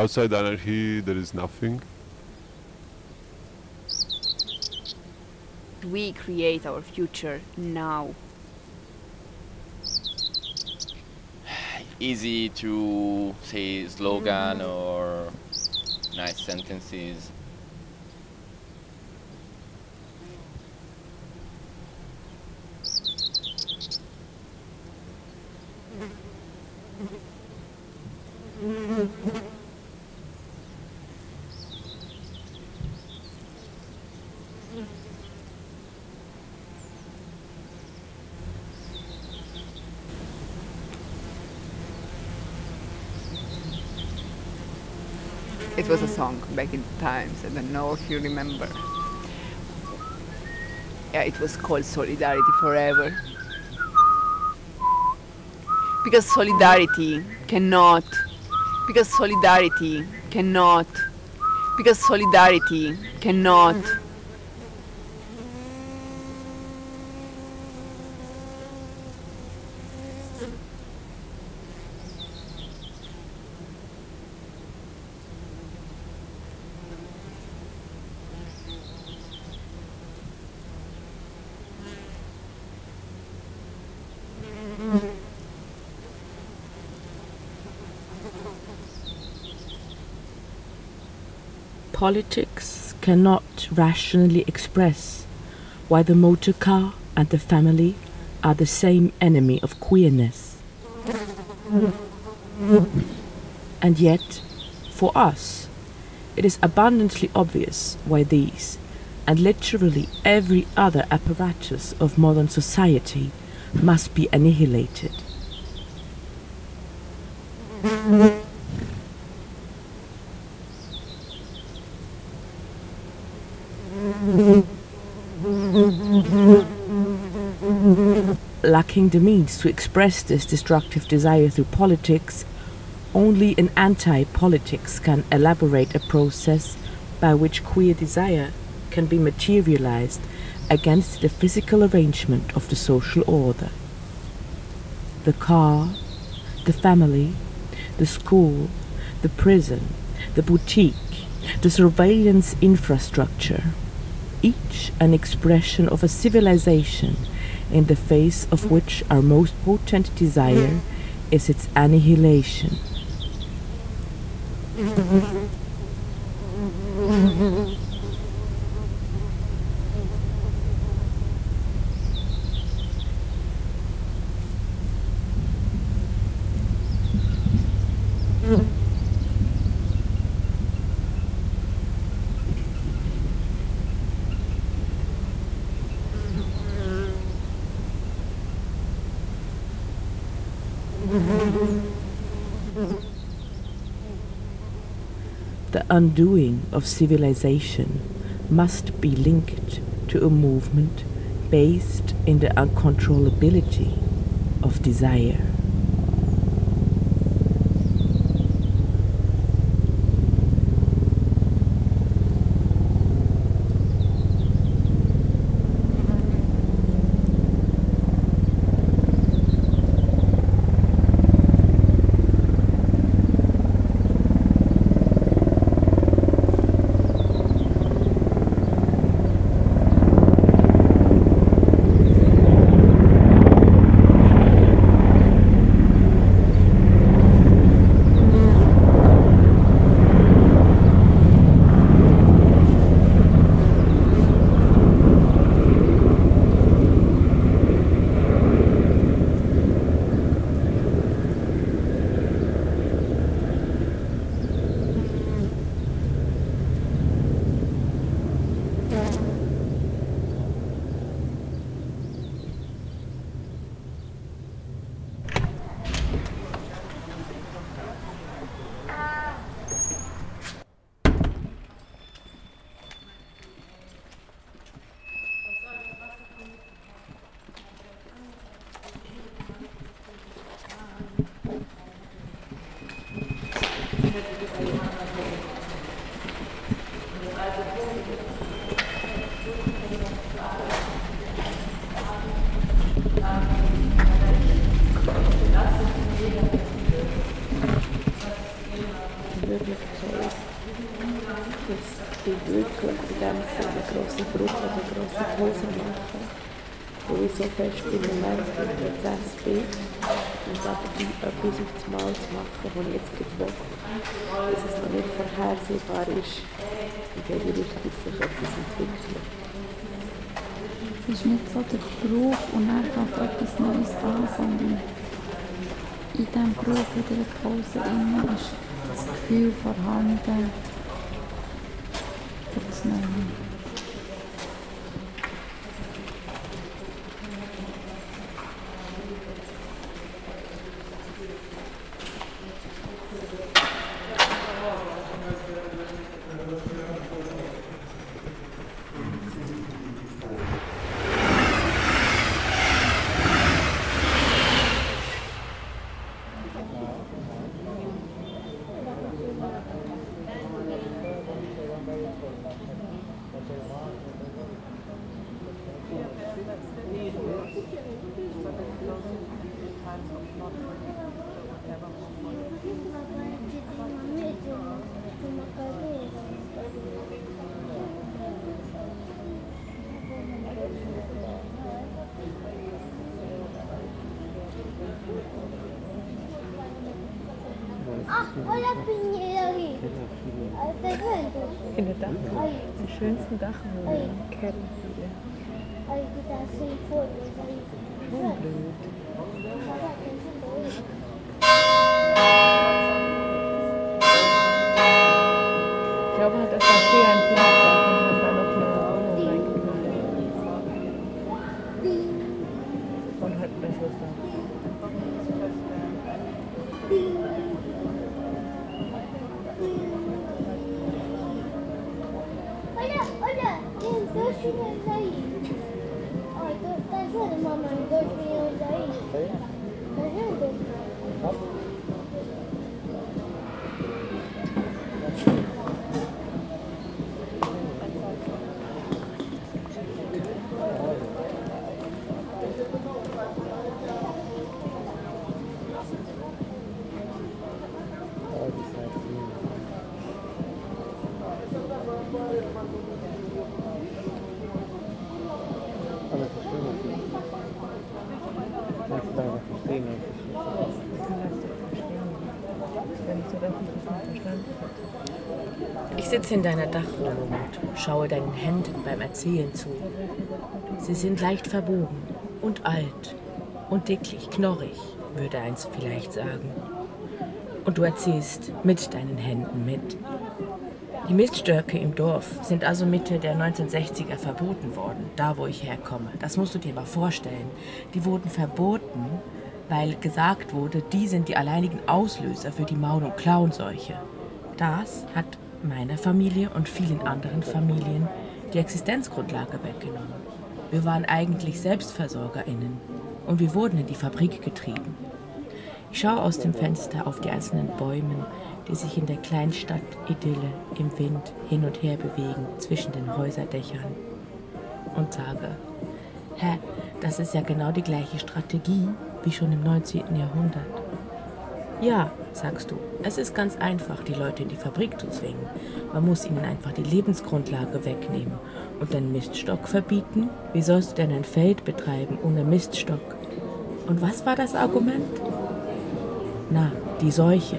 outside anarchy there is nothing. We create our future now. Easy to say slogan mm-hmm. or nice sentences. It was a song back in times. I don't know if you remember. Yeah, it was called Solidarity Forever. Because solidarity cannot. Because solidarity cannot. Because solidarity cannot. Politics cannot rationally express why the motor car and the family are the same enemy of queerness. And yet, for us, it is abundantly obvious why these, and literally every other apparatus of modern society, must be annihilated. The means to express this destructive desire through politics, only an anti politics can elaborate a process by which queer desire can be materialized against the physical arrangement of the social order. The car, the family, the school, the prison, the boutique, the surveillance infrastructure, each an expression of a civilization in the face of which our most potent desire is its annihilation. Undoing of civilization must be linked to a movement based in the uncontrollability of desire. Fest im Moment im Prozess bin und die etwas auf das Mal zu machen, was ich jetzt gerade will, dass es noch nicht vorhersehbar ist, in welche Richtung sich etwas entwickelt. Es ist nicht so der Beruf und dann fängt etwas Neues an, sondern in diesem Beruf oder der Pause innen ist das Gefühl vorhanden für das Neue. In der Dach, die schönsten Dachwohnungen. Kennen wir. Ay, In deiner Dachwohnung und schaue deinen Händen beim Erzählen zu. Sie sind leicht verbogen und alt und dicklich, knorrig, würde eins vielleicht sagen. Und du erzählst mit deinen Händen mit. Die Miststöcke im Dorf sind also Mitte der 1960er verboten worden, da wo ich herkomme. Das musst du dir mal vorstellen. Die wurden verboten, weil gesagt wurde, die sind die alleinigen Auslöser für die Maul- und Klauenseuche. Das hat meiner Familie und vielen anderen Familien die Existenzgrundlage weggenommen. Wir waren eigentlich SelbstversorgerInnen und wir wurden in die Fabrik getrieben. Ich schaue aus dem Fenster auf die einzelnen Bäume, die sich in der Kleinstadt-Idylle im Wind hin und her bewegen zwischen den Häuserdächern und sage, hä, das ist ja genau die gleiche Strategie wie schon im 19. Jahrhundert. Ja, sagst du, es ist ganz einfach, die Leute in die Fabrik zu zwingen. Man muss ihnen einfach die Lebensgrundlage wegnehmen und den Miststock verbieten. Wie sollst du denn ein Feld betreiben ohne Miststock? Und was war das Argument? Na, die Seuche.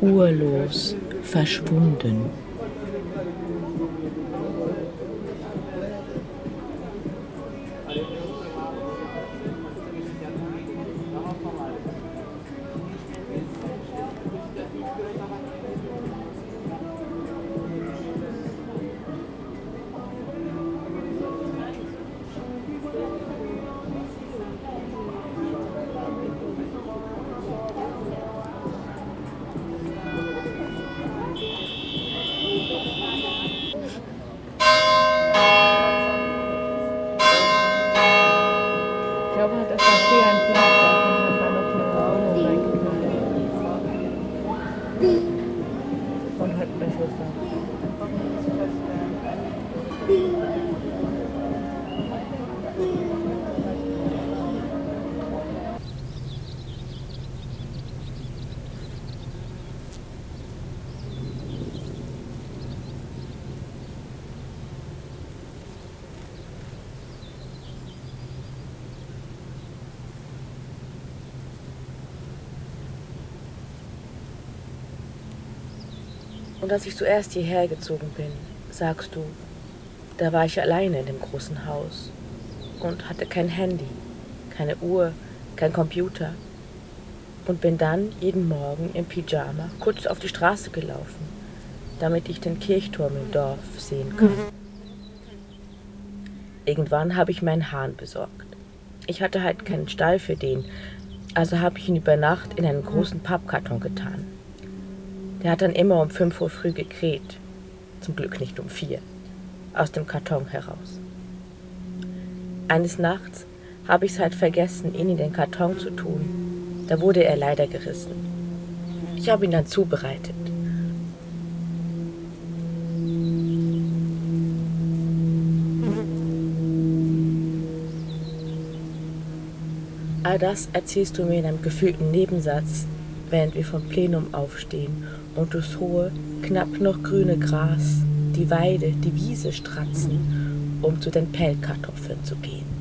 Urlos verschwunden. Und als ich zuerst hierher gezogen bin, sagst du, da war ich alleine in dem großen Haus und hatte kein Handy, keine Uhr, kein Computer und bin dann jeden Morgen im Pyjama kurz auf die Straße gelaufen, damit ich den Kirchturm im Dorf sehen kann. Irgendwann habe ich meinen Hahn besorgt. Ich hatte halt keinen Stall für den, also habe ich ihn über Nacht in einen großen Pappkarton getan. Der hat dann immer um 5 Uhr früh gekräht. Zum Glück nicht um 4. Aus dem Karton heraus. Eines Nachts habe ich es halt vergessen, ihn in den Karton zu tun. Da wurde er leider gerissen. Ich habe ihn dann zubereitet. All das erzählst du mir in einem gefühlten Nebensatz, während wir vom Plenum aufstehen und durchs hohe, knapp noch grüne Gras, die Weide, die Wiese stratzen, um zu den Pellkartoffeln zu gehen.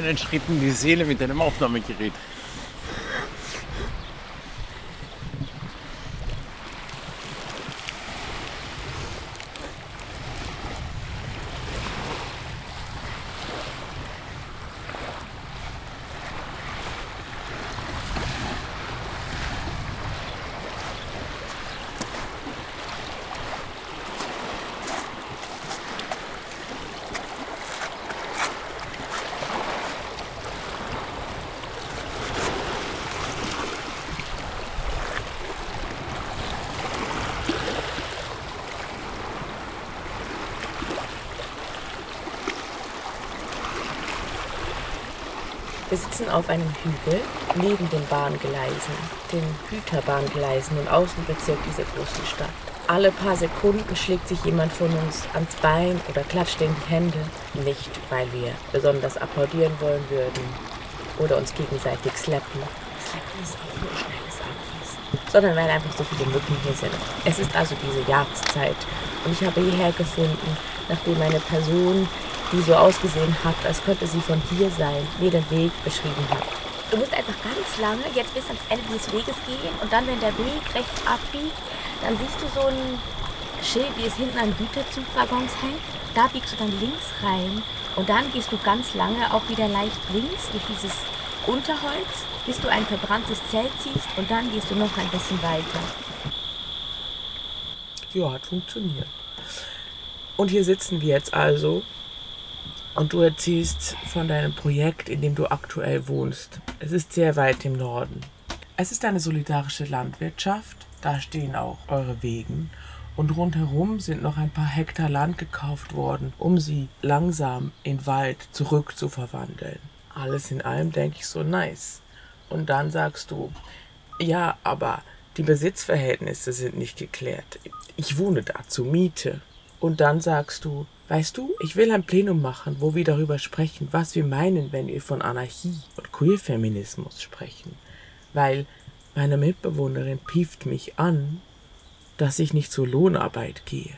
Kaufst mir einen Schritt in die Seele mit deinem Aufnahmegerät. Wir sitzen auf einem Hügel neben den Bahngleisen, den Güterbahngleisen im Außenbezirk dieser großen Stadt. Alle paar Sekunden schlägt sich jemand von uns ans Bein oder klatscht in die Hände. Nicht, weil wir besonders applaudieren wollen würden oder uns gegenseitig slappen. Slappen ist auch nur schnelles Anfassen. Sondern weil einfach so viele Mücken hier sind. Es ist also diese Jahreszeit und ich habe hierher gefunden, nachdem eine Person die so ausgesehen hat, als könnte sie von hier sein, mir den Weg beschrieben hat. Du musst einfach ganz lange jetzt bis ans Ende des Weges gehen und dann, wenn der Weg rechts abbiegt, dann siehst du so ein Schild, wie es hinten an Güterzugwaggons hängt. Da biegst du dann links rein und dann gehst du ganz lange auch wieder leicht links durch dieses Unterholz, bis du ein verbranntes Zelt siehst und dann gehst du noch ein bisschen weiter. Ja, hat funktioniert. Und hier sitzen wir jetzt also und du erzählst von deinem Projekt, in dem du aktuell wohnst. Es ist sehr weit im Norden. Es ist eine solidarische Landwirtschaft, da stehen auch eure Wegen. Und rundherum sind noch ein paar Hektar Land gekauft worden, um sie langsam in Wald zurückzuverwandeln. Alles in allem denke ich so nice. Und dann sagst du, ja, aber die Besitzverhältnisse sind nicht geklärt. Ich wohne da zur Miete. Und dann sagst du, weißt du, ich will ein Plenum machen, wo wir darüber sprechen, was wir meinen, wenn wir von Anarchie und Queerfeminismus sprechen. Weil meine Mitbewohnerin pieft mich an, dass ich nicht zur Lohnarbeit gehe.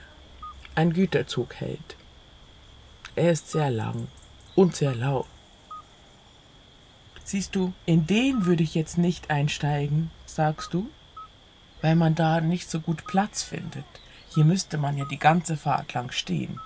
Ein Güterzug hält. Er ist sehr lang und sehr laut. Siehst du, in den würde ich jetzt nicht einsteigen, sagst du, weil man da nicht so gut Platz findet. Hier müsste man ja die ganze Fahrt lang stehen.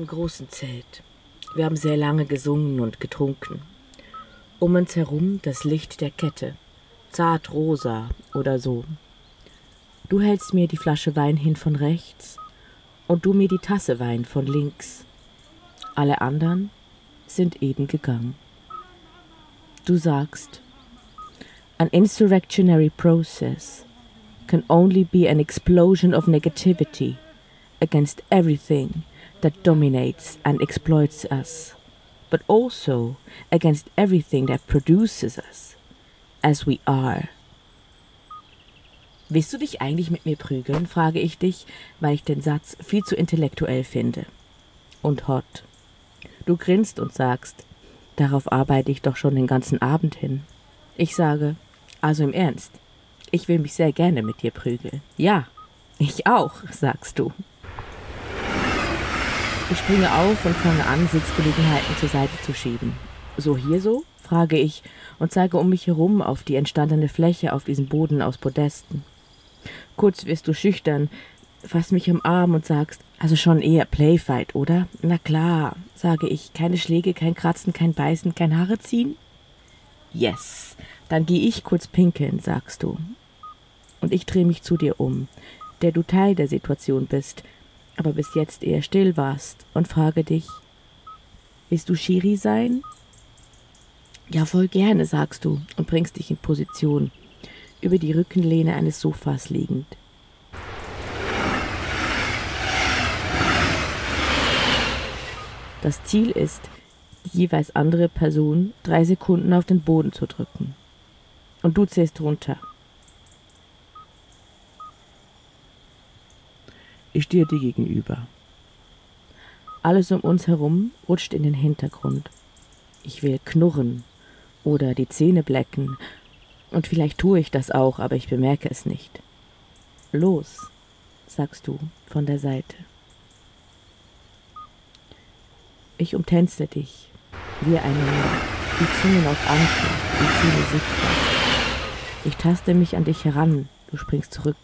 Im großen Zelt. Wir haben sehr lange gesungen und getrunken. Um uns herum das Licht der Kette, zart rosa oder so. Du hältst mir die Flasche Wein hin von rechts und du mir die Tasse Wein von links. Alle anderen sind eben gegangen. Du sagst, an insurrectionary process can only be an explosion of negativity against everything that dominates and exploits us, but also against everything that produces us, as we are. Willst du dich eigentlich mit mir prügeln, frage ich dich, weil ich den Satz viel zu intellektuell finde. Und hot. Du grinst und sagst, darauf arbeite ich doch schon den ganzen Abend hin. Ich sage, also im Ernst, ich will mich sehr gerne mit dir prügeln. Ja, ich auch, sagst du. Ich springe auf und fange an, Sitzgelegenheiten zur Seite zu schieben. So hier so? frage ich und zeige um mich herum auf die entstandene Fläche auf diesem Boden aus Podesten. Kurz wirst du schüchtern, fasst mich am Arm und sagst, also schon eher Playfight, oder? Na klar, sage ich, keine Schläge, kein Kratzen, kein Beißen, kein Haare ziehen? Yes, dann geh ich kurz pinkeln, sagst du. Und ich drehe mich zu dir um, der du Teil der Situation bist, aber bis jetzt eher still warst und frage dich, willst du Shiri sein? Ja, voll gerne, sagst du und bringst dich in Position, über die Rückenlehne eines Sofas liegend. Das Ziel ist, die jeweils andere Person drei Sekunden auf den Boden zu drücken. Und du zählst runter. Ich stehe dir gegenüber. Alles um uns herum rutscht in den Hintergrund. Ich will knurren oder die Zähne blecken. Und vielleicht tue ich das auch, aber ich bemerke es nicht. Los, sagst du von der Seite. Ich umtänze dich, wir einander, die Zungen auf Anker, die Zähne sichtbar. Ich taste mich an dich heran, du springst zurück.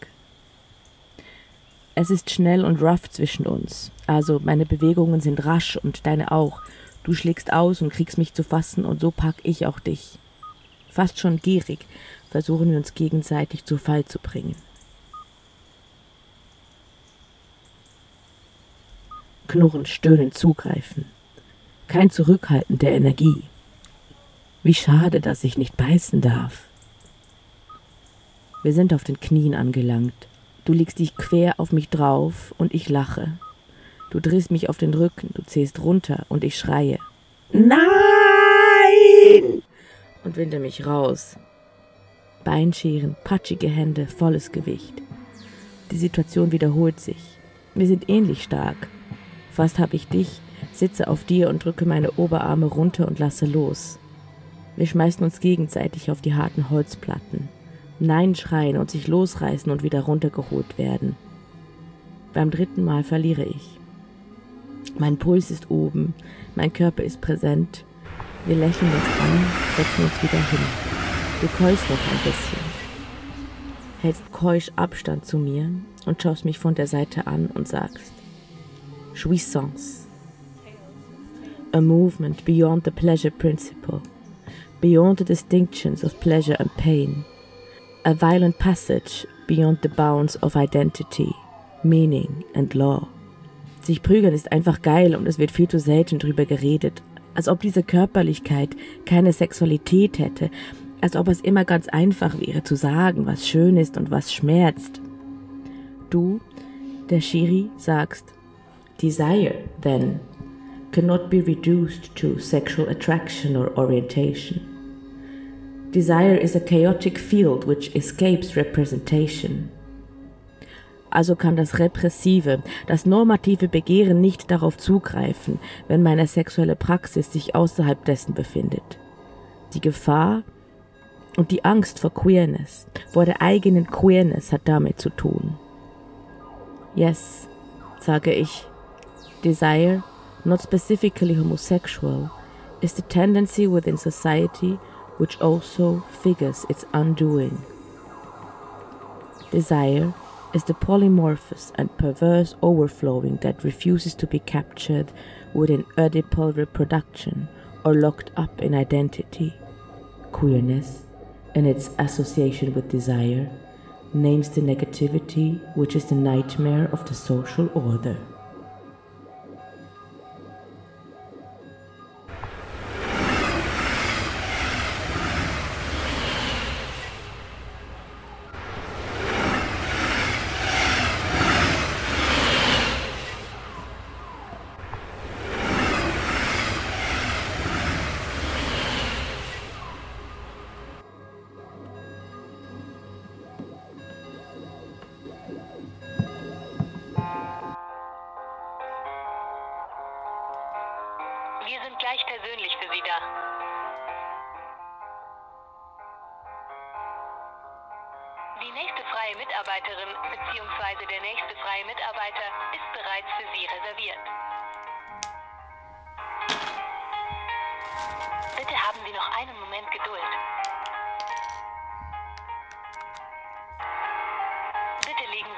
Es ist schnell und rough zwischen uns, also meine Bewegungen sind rasch und deine auch. Du schlägst aus und kriegst mich zu fassen und so pack ich auch dich. Fast schon gierig versuchen wir uns gegenseitig zu Fall zu bringen. Knurren, stöhnen, zugreifen. Kein Zurückhalten der Energie. Wie schade, dass ich nicht beißen darf. Wir sind auf den Knien angelangt. Du legst dich quer auf mich drauf und ich lache. Du drehst mich auf den Rücken, du zählst runter und ich schreie. Nein! Und winde mich raus. Beinscheren, patschige Hände, volles Gewicht. Die Situation wiederholt sich. Wir sind ähnlich stark. Fast habe ich dich, sitze auf dir und drücke meine Oberarme runter und lasse los. Wir schmeißen uns gegenseitig auf die harten Holzplatten. Nein schreien und sich losreißen und wieder runtergeholt werden. Beim dritten Mal verliere ich. Mein Puls ist oben, mein Körper ist präsent. Wir lächeln uns an, setzen uns wieder hin. Du keust noch ein bisschen. Hältst keusch Abstand zu mir und schaust mich von der Seite an und sagst, Jouissance. A movement beyond the pleasure principle, beyond the distinctions of pleasure and pain a violent passage beyond the bounds of identity, meaning and law. Sich prügeln ist einfach geil und es wird viel zu selten drüber geredet, als ob diese Körperlichkeit keine Sexualität hätte, als ob es immer ganz einfach wäre zu sagen, was schön ist und was schmerzt. Du, der Shiri, sagst, Desire, then, cannot be reduced to sexual attraction or orientation. Desire is a chaotic field which escapes representation. Also kann das repressive, das normative Begehren nicht darauf zugreifen, wenn meine sexuelle Praxis sich außerhalb dessen befindet. Die Gefahr und die Angst vor Queerness, vor der eigenen Queerness hat damit zu tun. Yes, sage ich. Desire, not specifically homosexual, is the tendency within society which also figures its undoing. Desire is the polymorphous and perverse overflowing that refuses to be captured within Oedipal reproduction or locked up in identity. Queerness, in its association with desire, names the negativity which is the nightmare of the social order.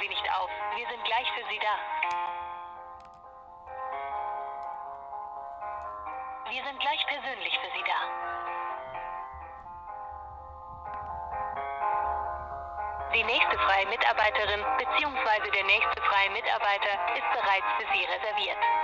Sie nicht auf. Wir sind gleich für Sie da. Wir sind gleich persönlich für Sie da. Die nächste freie Mitarbeiterin bzw. der nächste freie Mitarbeiter ist bereits für Sie reserviert.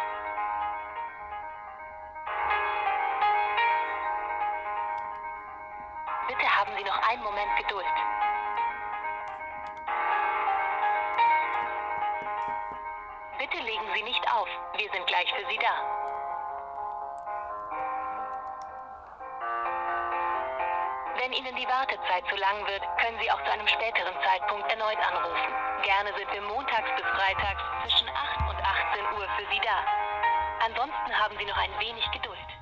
Wenn die Wartezeit zu lang wird, können Sie auch zu einem späteren Zeitpunkt erneut anrufen. Gerne sind wir montags bis freitags zwischen 8 und 18 Uhr für Sie da. Ansonsten haben Sie noch ein wenig Geduld.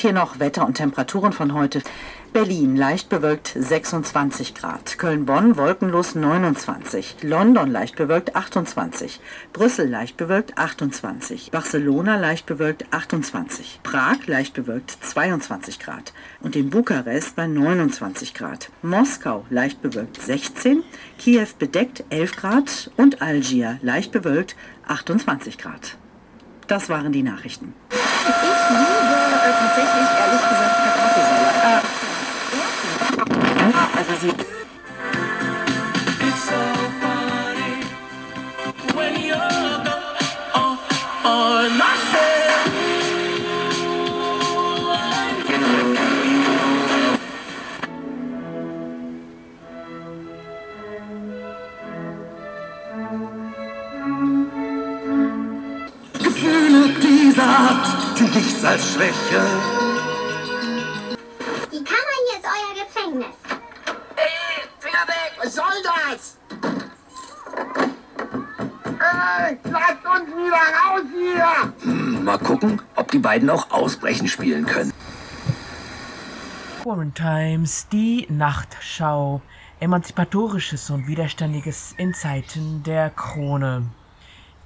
Hier noch Wetter und Temperaturen von heute. Berlin leicht bewölkt 26 Grad. Köln-Bonn wolkenlos 29. London leicht bewölkt 28. Brüssel leicht bewölkt 28. Barcelona leicht bewölkt 28. Prag leicht bewölkt 22 Grad. Und in Bukarest bei 29 Grad. Moskau leicht bewölkt 16. Kiew bedeckt 11 Grad. Und Algier leicht bewölkt 28 Grad. Das waren die Nachrichten. Ich liebe äh, tatsächlich, ehrlich gesagt, Kartoffelsalat. Nichts als Schwäche. Die Kammer hier ist euer Gefängnis. Ey, Finger weg! Was soll das? Ey, lasst uns wieder raus hier! Hm, mal gucken, ob die beiden auch Ausbrechen spielen können. Quarantimes, die Nachtschau. Emanzipatorisches und Widerständiges in Zeiten der Krone.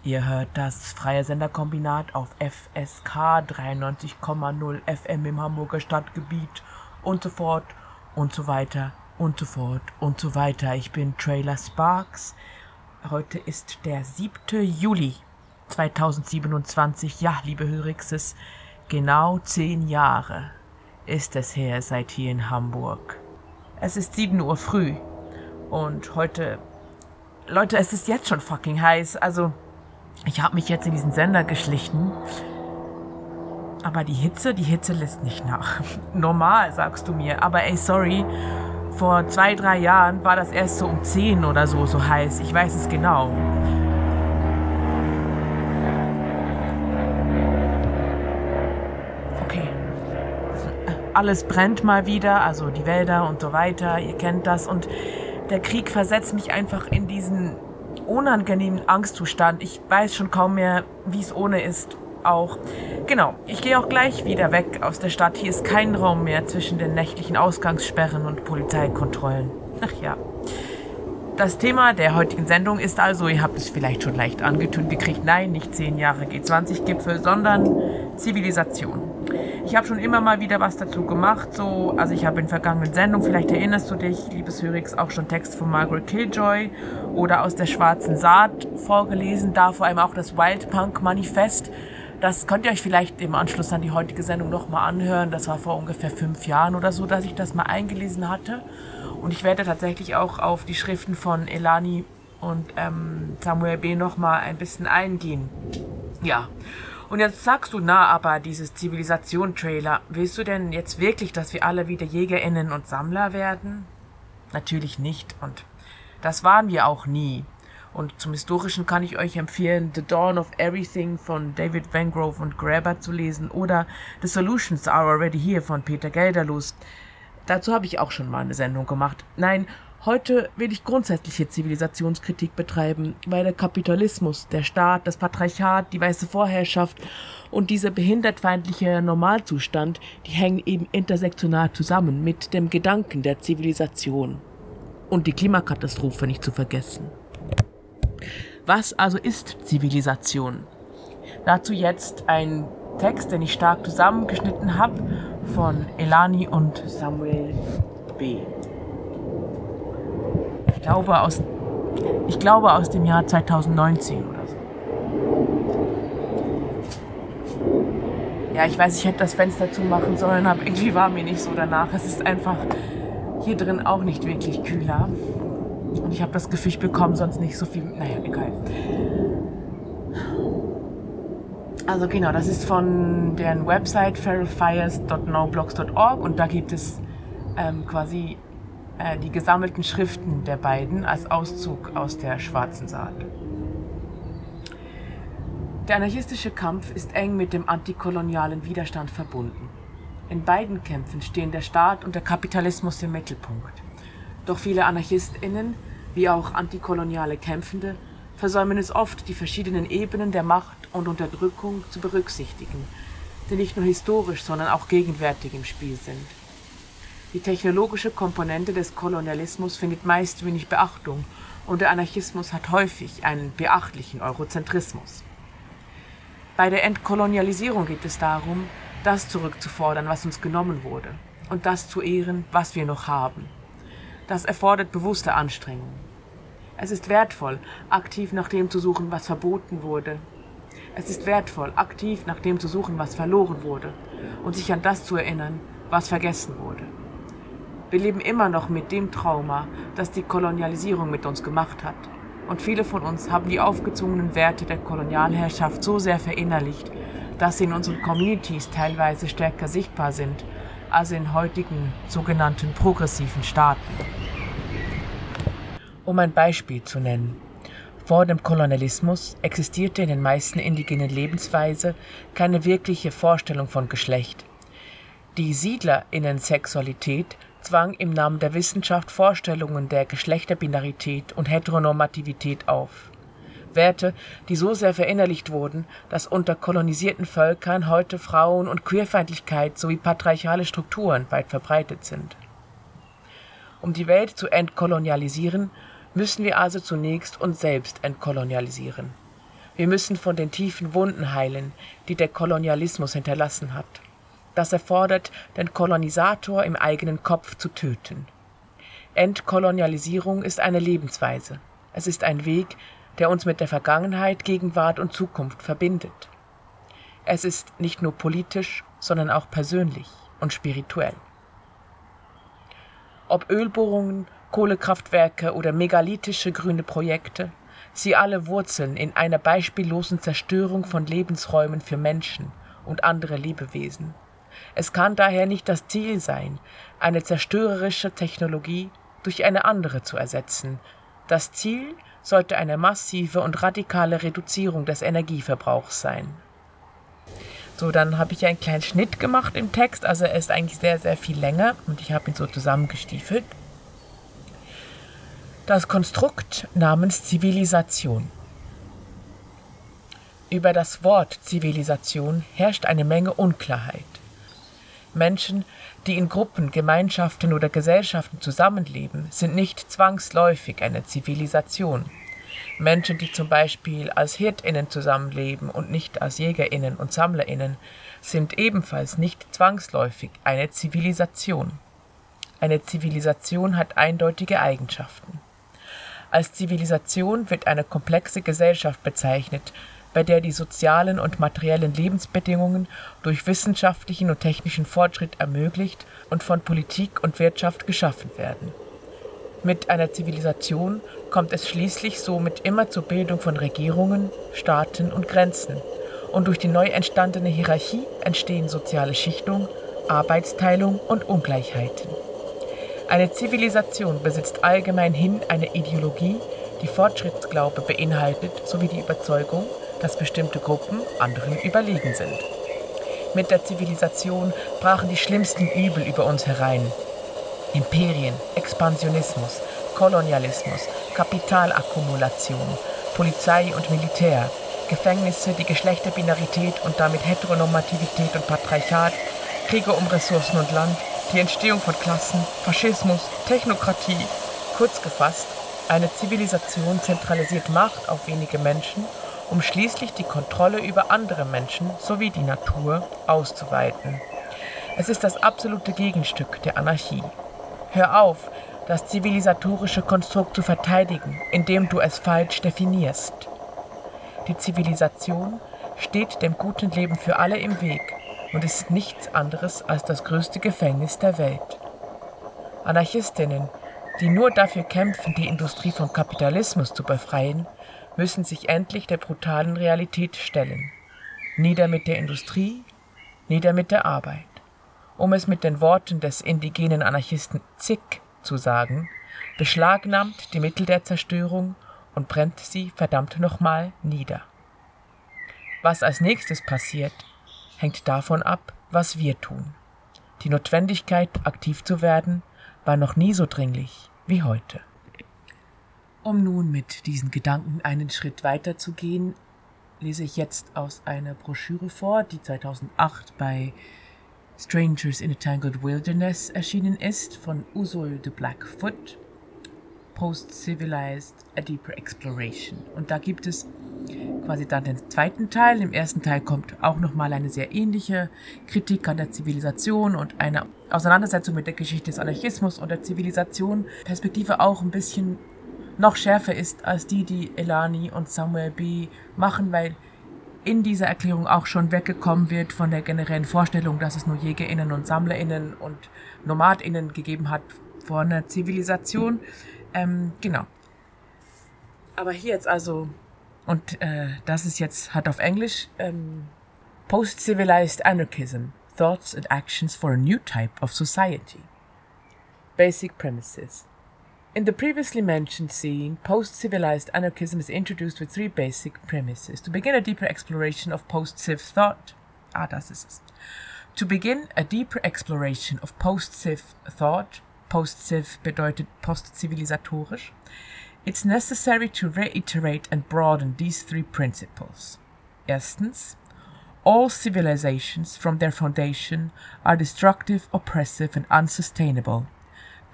Ihr hört das freie Senderkombinat auf FSK 93,0 FM im Hamburger Stadtgebiet und so fort und so weiter und so fort und so weiter. Ich bin Trailer Sparks. Heute ist der 7. Juli 2027. Ja, liebe Hörixes, genau zehn Jahre ist es her seit hier in Hamburg. Es ist 7 Uhr früh und heute... Leute, es ist jetzt schon fucking heiß. Also, ich habe mich jetzt in diesen Sender geschlichen. Aber die Hitze, die Hitze lässt nicht nach. Normal, sagst du mir. Aber ey, sorry. Vor zwei, drei Jahren war das erst so um 10 oder so, so heiß. Ich weiß es genau. Okay. Alles brennt mal wieder, also die Wälder und so weiter. Ihr kennt das. Und der Krieg versetzt mich einfach in diesen unangenehmen Angstzustand. Ich weiß schon kaum mehr, wie es ohne ist. Auch. Genau, ich gehe auch gleich wieder weg aus der Stadt. Hier ist kein Raum mehr zwischen den nächtlichen Ausgangssperren und Polizeikontrollen. Ach ja. Das Thema der heutigen Sendung ist also, ihr habt es vielleicht schon leicht angetönt gekriegt, nein, nicht 10 Jahre G20-Gipfel, sondern Zivilisation. Ich habe schon immer mal wieder was dazu gemacht, so, also ich habe in vergangenen Sendungen, vielleicht erinnerst du dich, liebes Hörix, auch schon Text von Margaret Killjoy oder aus der Schwarzen Saat vorgelesen, da vor allem auch das Wild Punk Manifest. Das könnt ihr euch vielleicht im Anschluss an die heutige Sendung nochmal anhören. Das war vor ungefähr fünf Jahren oder so, dass ich das mal eingelesen hatte. Und ich werde tatsächlich auch auf die Schriften von Elani und ähm, Samuel B. nochmal ein bisschen eingehen. Ja. Und jetzt sagst du, na, aber dieses Zivilisation-Trailer, willst du denn jetzt wirklich, dass wir alle wieder JägerInnen und Sammler werden? Natürlich nicht. Und das waren wir auch nie. Und zum Historischen kann ich euch empfehlen, The Dawn of Everything von David Van Grove und Graeber zu lesen oder The Solutions Are Already Here von Peter Gelderlos. Dazu habe ich auch schon mal eine Sendung gemacht. Nein, heute will ich grundsätzliche Zivilisationskritik betreiben, weil der Kapitalismus, der Staat, das Patriarchat, die weiße Vorherrschaft und dieser behindertfeindliche Normalzustand, die hängen eben intersektional zusammen mit dem Gedanken der Zivilisation. Und die Klimakatastrophe nicht zu vergessen. Was also ist Zivilisation? Dazu jetzt ein Text, den ich stark zusammengeschnitten habe, von Elani und Samuel B. Ich glaube aus Ich glaube aus dem Jahr 2019 oder so. Ja, ich weiß, ich hätte das Fenster zumachen sollen, aber irgendwie war mir nicht so danach. Es ist einfach hier drin auch nicht wirklich kühler. Und ich habe das Gefühl, ich bekomme sonst nicht so viel. Naja, egal. Also genau, das ist von deren Website feralfires.noblogs.org und da gibt es ähm, quasi äh, die gesammelten Schriften der beiden als Auszug aus der Schwarzen Saat. Der anarchistische Kampf ist eng mit dem antikolonialen Widerstand verbunden. In beiden Kämpfen stehen der Staat und der Kapitalismus im Mittelpunkt. Doch viele AnarchistInnen, wie auch antikoloniale Kämpfende, versäumen es oft, die verschiedenen Ebenen der Macht und Unterdrückung zu berücksichtigen, die nicht nur historisch, sondern auch gegenwärtig im Spiel sind. Die technologische Komponente des Kolonialismus findet meist wenig Beachtung und der Anarchismus hat häufig einen beachtlichen Eurozentrismus. Bei der Entkolonialisierung geht es darum, das zurückzufordern, was uns genommen wurde, und das zu ehren, was wir noch haben. Das erfordert bewusste Anstrengung. Es ist wertvoll, aktiv nach dem zu suchen, was verboten wurde. Es ist wertvoll, aktiv nach dem zu suchen, was verloren wurde, und sich an das zu erinnern, was vergessen wurde. Wir leben immer noch mit dem Trauma, das die Kolonialisierung mit uns gemacht hat, und viele von uns haben die aufgezwungenen Werte der Kolonialherrschaft so sehr verinnerlicht, dass sie in unseren Communities teilweise stärker sichtbar sind als in heutigen sogenannten progressiven Staaten. Um ein Beispiel zu nennen. Vor dem Kolonialismus existierte in den meisten indigenen Lebensweise keine wirkliche Vorstellung von Geschlecht. Die Siedlerinnen-Sexualität zwang im Namen der Wissenschaft Vorstellungen der Geschlechterbinarität und Heteronormativität auf. Werte, die so sehr verinnerlicht wurden, dass unter kolonisierten Völkern heute Frauen- und Queerfeindlichkeit sowie patriarchale Strukturen weit verbreitet sind. Um die Welt zu entkolonialisieren, müssen wir also zunächst uns selbst entkolonialisieren. Wir müssen von den tiefen Wunden heilen, die der Kolonialismus hinterlassen hat. Das erfordert, den Kolonisator im eigenen Kopf zu töten. Entkolonialisierung ist eine Lebensweise. Es ist ein Weg, der uns mit der Vergangenheit, Gegenwart und Zukunft verbindet. Es ist nicht nur politisch, sondern auch persönlich und spirituell. Ob Ölbohrungen, Kohlekraftwerke oder megalithische grüne Projekte, sie alle wurzeln in einer beispiellosen Zerstörung von Lebensräumen für Menschen und andere Lebewesen. Es kann daher nicht das Ziel sein, eine zerstörerische Technologie durch eine andere zu ersetzen. Das Ziel sollte eine massive und radikale Reduzierung des Energieverbrauchs sein. So, dann habe ich einen kleinen Schnitt gemacht im Text, also er ist eigentlich sehr, sehr viel länger und ich habe ihn so zusammengestiefelt. Das Konstrukt namens Zivilisation. Über das Wort Zivilisation herrscht eine Menge Unklarheit. Menschen, die in Gruppen, Gemeinschaften oder Gesellschaften zusammenleben, sind nicht zwangsläufig eine Zivilisation. Menschen, die zum Beispiel als Hirtinnen zusammenleben und nicht als Jägerinnen und Sammlerinnen, sind ebenfalls nicht zwangsläufig eine Zivilisation. Eine Zivilisation hat eindeutige Eigenschaften. Als Zivilisation wird eine komplexe Gesellschaft bezeichnet, bei der die sozialen und materiellen Lebensbedingungen durch wissenschaftlichen und technischen Fortschritt ermöglicht und von Politik und Wirtschaft geschaffen werden. Mit einer Zivilisation kommt es schließlich somit immer zur Bildung von Regierungen, Staaten und Grenzen, und durch die neu entstandene Hierarchie entstehen soziale Schichtung, Arbeitsteilung und Ungleichheiten. Eine Zivilisation besitzt allgemeinhin eine Ideologie, die Fortschrittsglaube beinhaltet, sowie die Überzeugung, dass bestimmte Gruppen anderen überlegen sind. Mit der Zivilisation brachen die schlimmsten Übel über uns herein. Imperien, Expansionismus, Kolonialismus, Kapitalakkumulation, Polizei und Militär, Gefängnisse, die Geschlechterbinarität und damit Heteronormativität und Patriarchat, Kriege um Ressourcen und Land, die Entstehung von Klassen, Faschismus, Technokratie. Kurz gefasst, eine Zivilisation zentralisiert Macht auf wenige Menschen um schließlich die Kontrolle über andere Menschen sowie die Natur auszuweiten. Es ist das absolute Gegenstück der Anarchie. Hör auf, das zivilisatorische Konstrukt zu verteidigen, indem du es falsch definierst. Die Zivilisation steht dem guten Leben für alle im Weg und ist nichts anderes als das größte Gefängnis der Welt. Anarchistinnen, die nur dafür kämpfen, die Industrie vom Kapitalismus zu befreien, müssen sich endlich der brutalen Realität stellen. Nieder mit der Industrie, nieder mit der Arbeit. Um es mit den Worten des indigenen Anarchisten Zick zu sagen, beschlagnahmt die Mittel der Zerstörung und brennt sie verdammt nochmal nieder. Was als nächstes passiert, hängt davon ab, was wir tun. Die Notwendigkeit, aktiv zu werden, war noch nie so dringlich wie heute. Um nun mit diesen Gedanken einen Schritt weiter zu gehen, lese ich jetzt aus einer Broschüre vor, die 2008 bei Strangers in a Tangled Wilderness erschienen ist, von Usul de Blackfoot, Post-Civilized, A Deeper Exploration. Und da gibt es quasi dann den zweiten Teil. Im ersten Teil kommt auch nochmal eine sehr ähnliche Kritik an der Zivilisation und eine Auseinandersetzung mit der Geschichte des Anarchismus und der Zivilisation. Perspektive auch ein bisschen noch schärfer ist als die, die Elani und Samuel B. machen, weil in dieser Erklärung auch schon weggekommen wird von der generellen Vorstellung, dass es nur JägerInnen und SammlerInnen und NomadInnen gegeben hat vor einer Zivilisation. Ähm, genau. Aber hier jetzt also, und äh, das ist jetzt, hat auf Englisch, ähm, Post-Civilized Anarchism, Thoughts and Actions for a New Type of Society. Basic Premises. In the previously mentioned scene, post civilized anarchism is introduced with three basic premises. To begin a deeper exploration of post civ thought, ah. To begin a deeper exploration of post civ thought, post civ bedeutet postzivilisatorisch, it's necessary to reiterate and broaden these three principles. Erstens, all civilizations from their foundation are destructive, oppressive, and unsustainable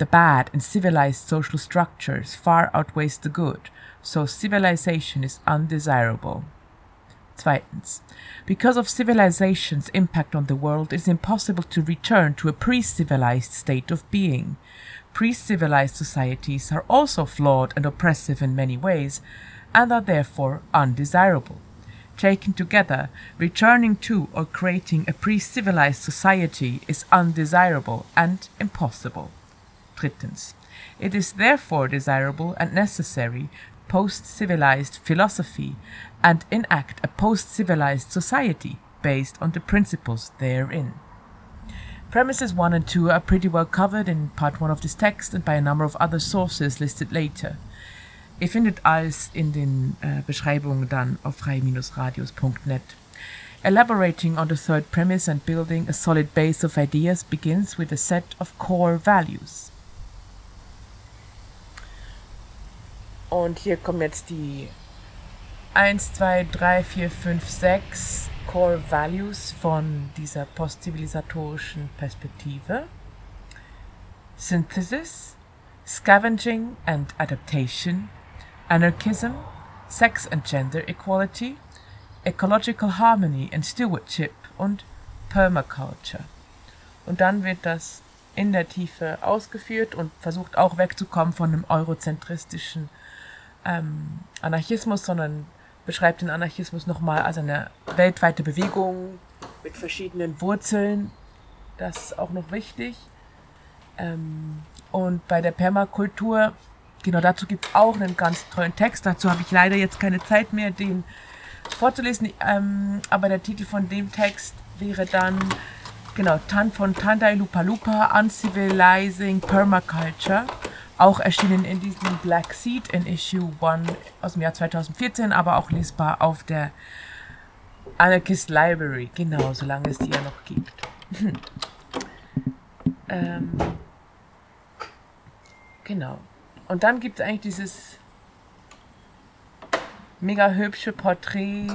the bad in civilized social structures far outweighs the good, so civilization is undesirable. Zweitens. Because of civilization's impact on the world, it is impossible to return to a pre civilized state of being. Pre civilized societies are also flawed and oppressive in many ways, and are therefore undesirable. Taken together, returning to or creating a pre civilized society is undesirable and impossible. Drittens. It is therefore desirable and necessary post civilized philosophy and enact a post civilized society based on the principles therein. Premises 1 and 2 are pretty well covered in part 1 of this text and by a number of other sources listed later. Ihr findet alles in den äh, Beschreibungen dann auf frei-radios.net. Elaborating on the third premise and building a solid base of ideas begins with a set of core values. Und hier kommen jetzt die 1, 2, 3, 4, 5, 6 Core Values von dieser postzivilisatorischen Perspektive. Synthesis, Scavenging and Adaptation, Anarchism, Sex and Gender Equality, Ecological Harmony and Stewardship und Permaculture. Und dann wird das in der Tiefe ausgeführt und versucht auch wegzukommen von einem eurozentristischen ähm, Anarchismus, sondern beschreibt den Anarchismus nochmal als eine weltweite Bewegung mit verschiedenen Wurzeln. Das ist auch noch wichtig. Ähm, und bei der Permakultur, genau dazu gibt es auch einen ganz tollen Text. Dazu habe ich leider jetzt keine Zeit mehr, den vorzulesen. Ähm, aber der Titel von dem Text wäre dann, genau, Tan von Tandai Lupa Lupa, Uncivilizing Permaculture auch erschienen in diesem Black Seed in Issue 1 aus dem Jahr 2014, aber auch lesbar auf der Anarchist Library. Genau, solange es die ja noch gibt. ähm, genau. Und dann gibt es eigentlich dieses mega hübsche Porträt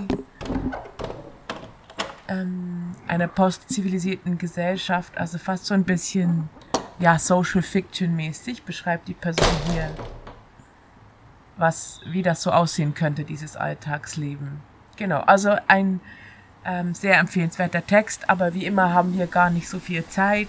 ähm, einer postzivilisierten Gesellschaft, also fast so ein bisschen ja, Social Fiction mäßig beschreibt die Person hier, was, wie das so aussehen könnte, dieses Alltagsleben. Genau, also ein ähm, sehr empfehlenswerter Text, aber wie immer haben wir gar nicht so viel Zeit.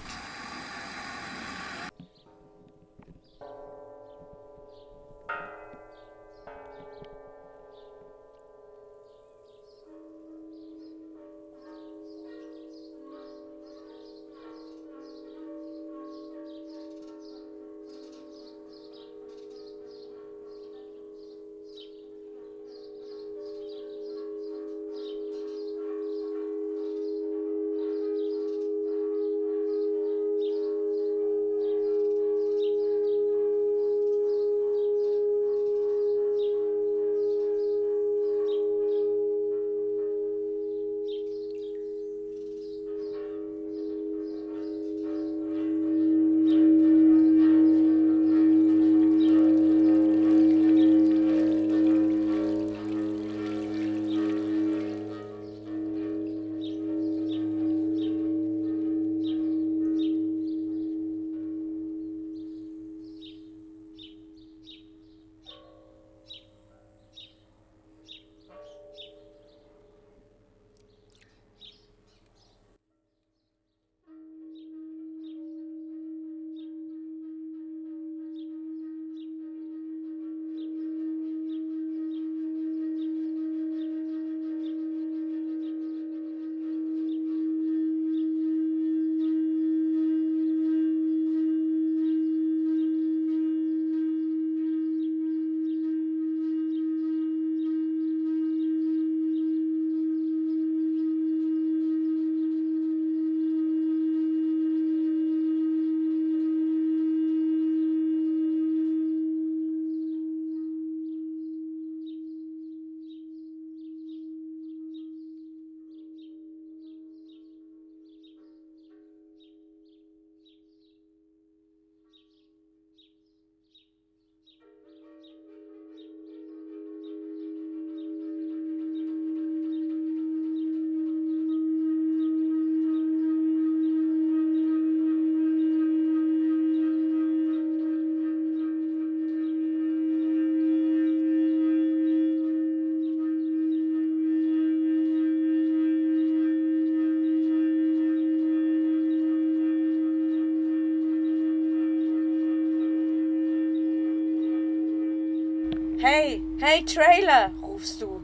Hey, hey Trailer, rufst du.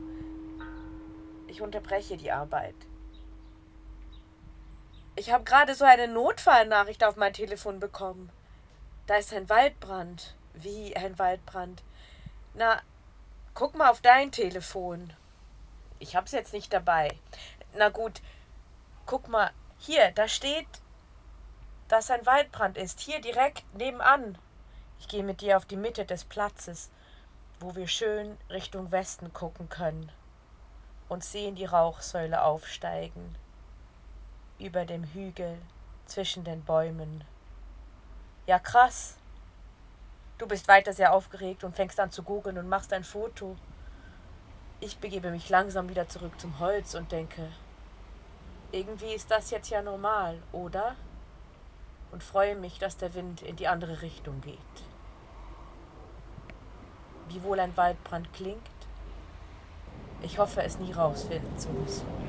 Ich unterbreche die Arbeit. Ich habe gerade so eine Notfallnachricht auf mein Telefon bekommen. Da ist ein Waldbrand. Wie ein Waldbrand? Na, guck mal auf dein Telefon. Ich hab's jetzt nicht dabei. Na gut, guck mal, hier, da steht, dass ein Waldbrand ist. Hier direkt nebenan. Ich gehe mit dir auf die Mitte des Platzes, wo wir schön Richtung Westen gucken können und sehen die Rauchsäule aufsteigen über dem Hügel zwischen den Bäumen. Ja, krass. Du bist weiter sehr aufgeregt und fängst an zu googeln und machst ein Foto. Ich begebe mich langsam wieder zurück zum Holz und denke, irgendwie ist das jetzt ja normal, oder? Und freue mich, dass der Wind in die andere Richtung geht. Wie wohl ein Waldbrand klingt? Ich hoffe, es nie rausfinden zu müssen.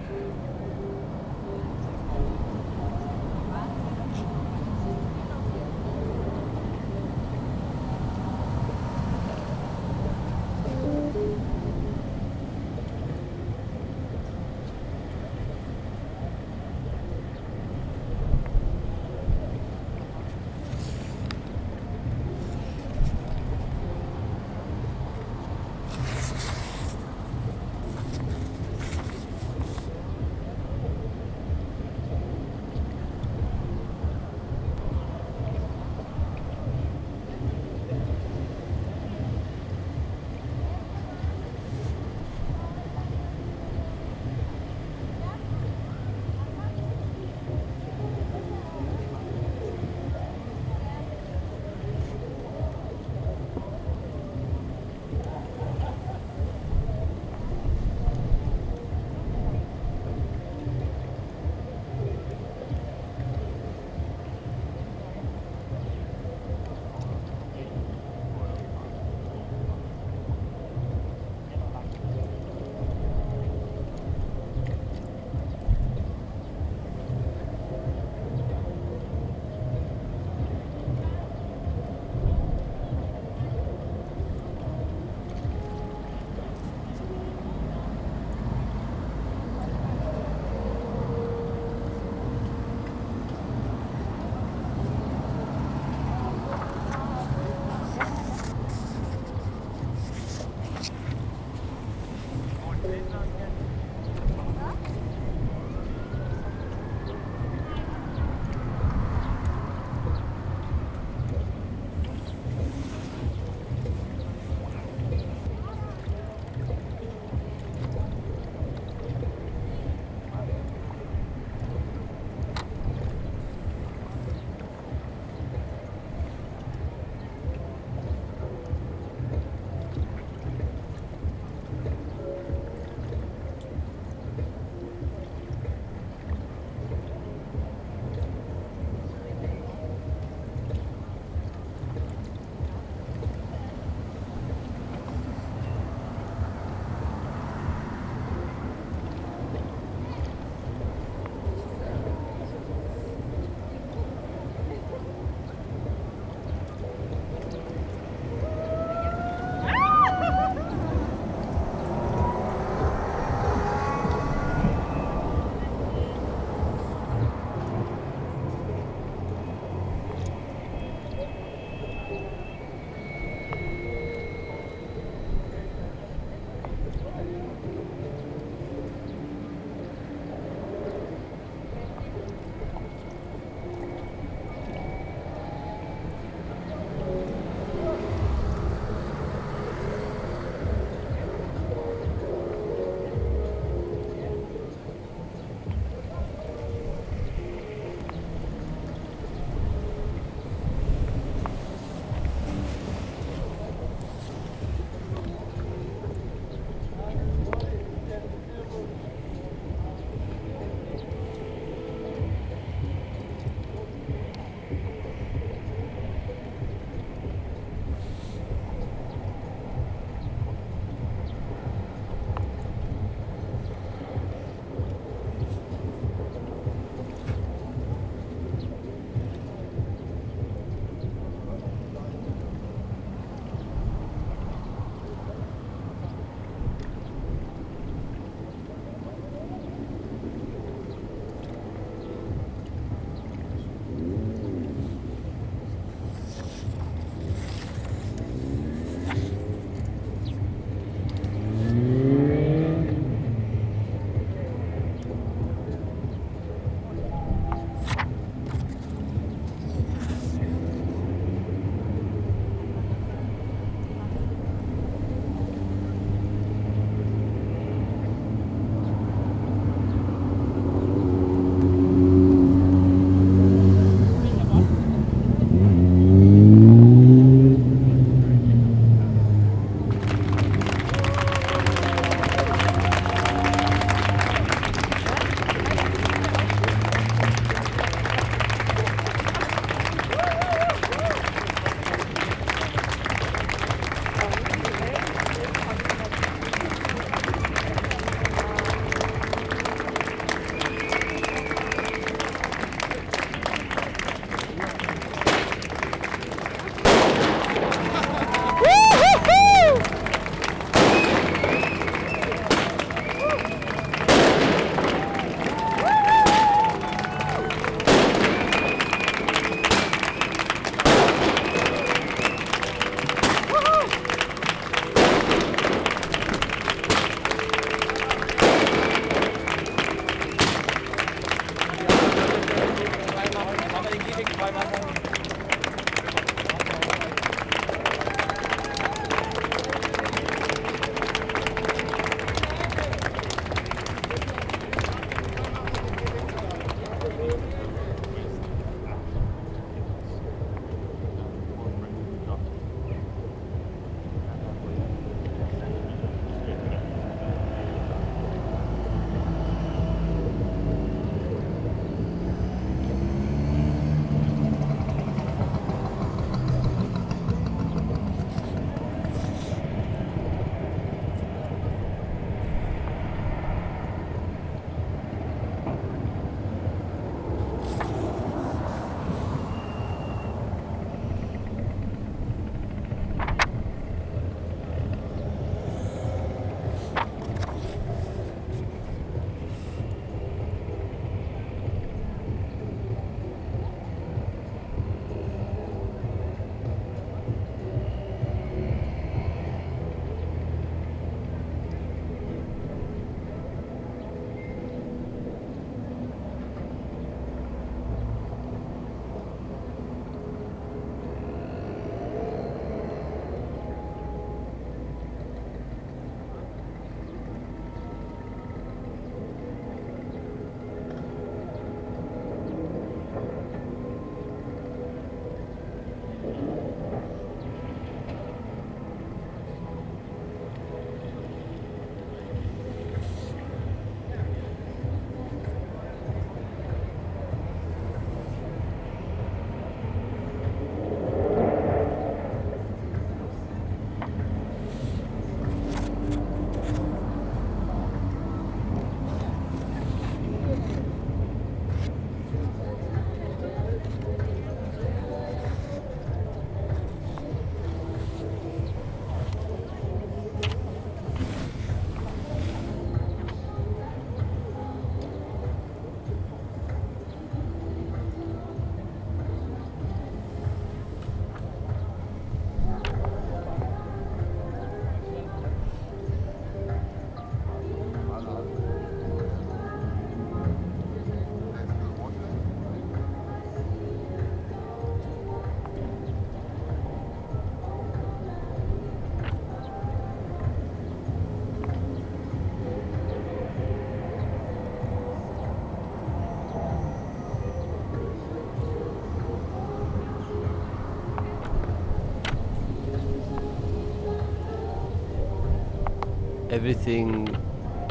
Everything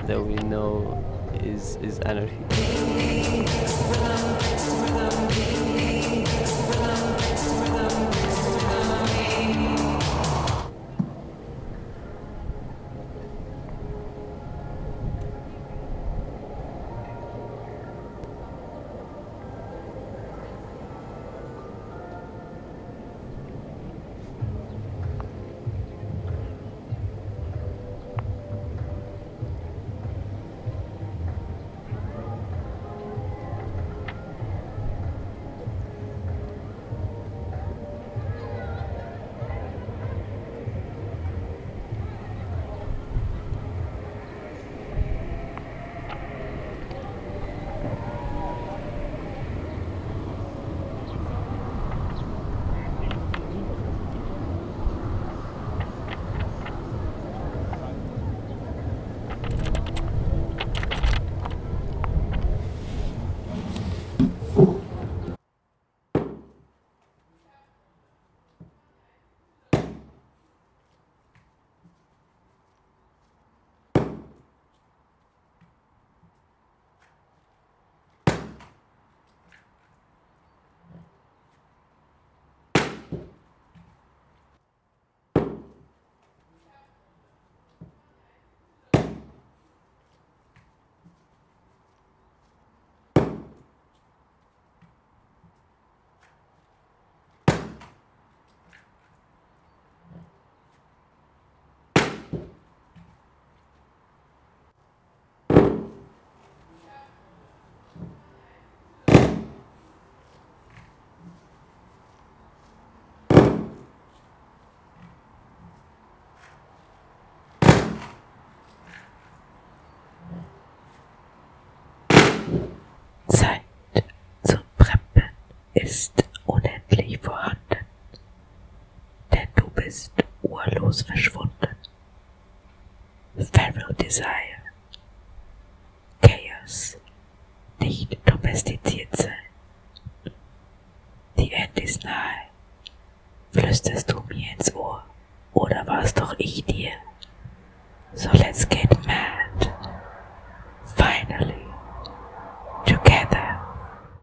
that we know is is anarchy. Ist unendlich vorhanden, denn du bist urlos verschwunden. Feral Desire. Chaos. Nicht domestiziert sein. Die End ist nahe. Flüsterst du mir ins.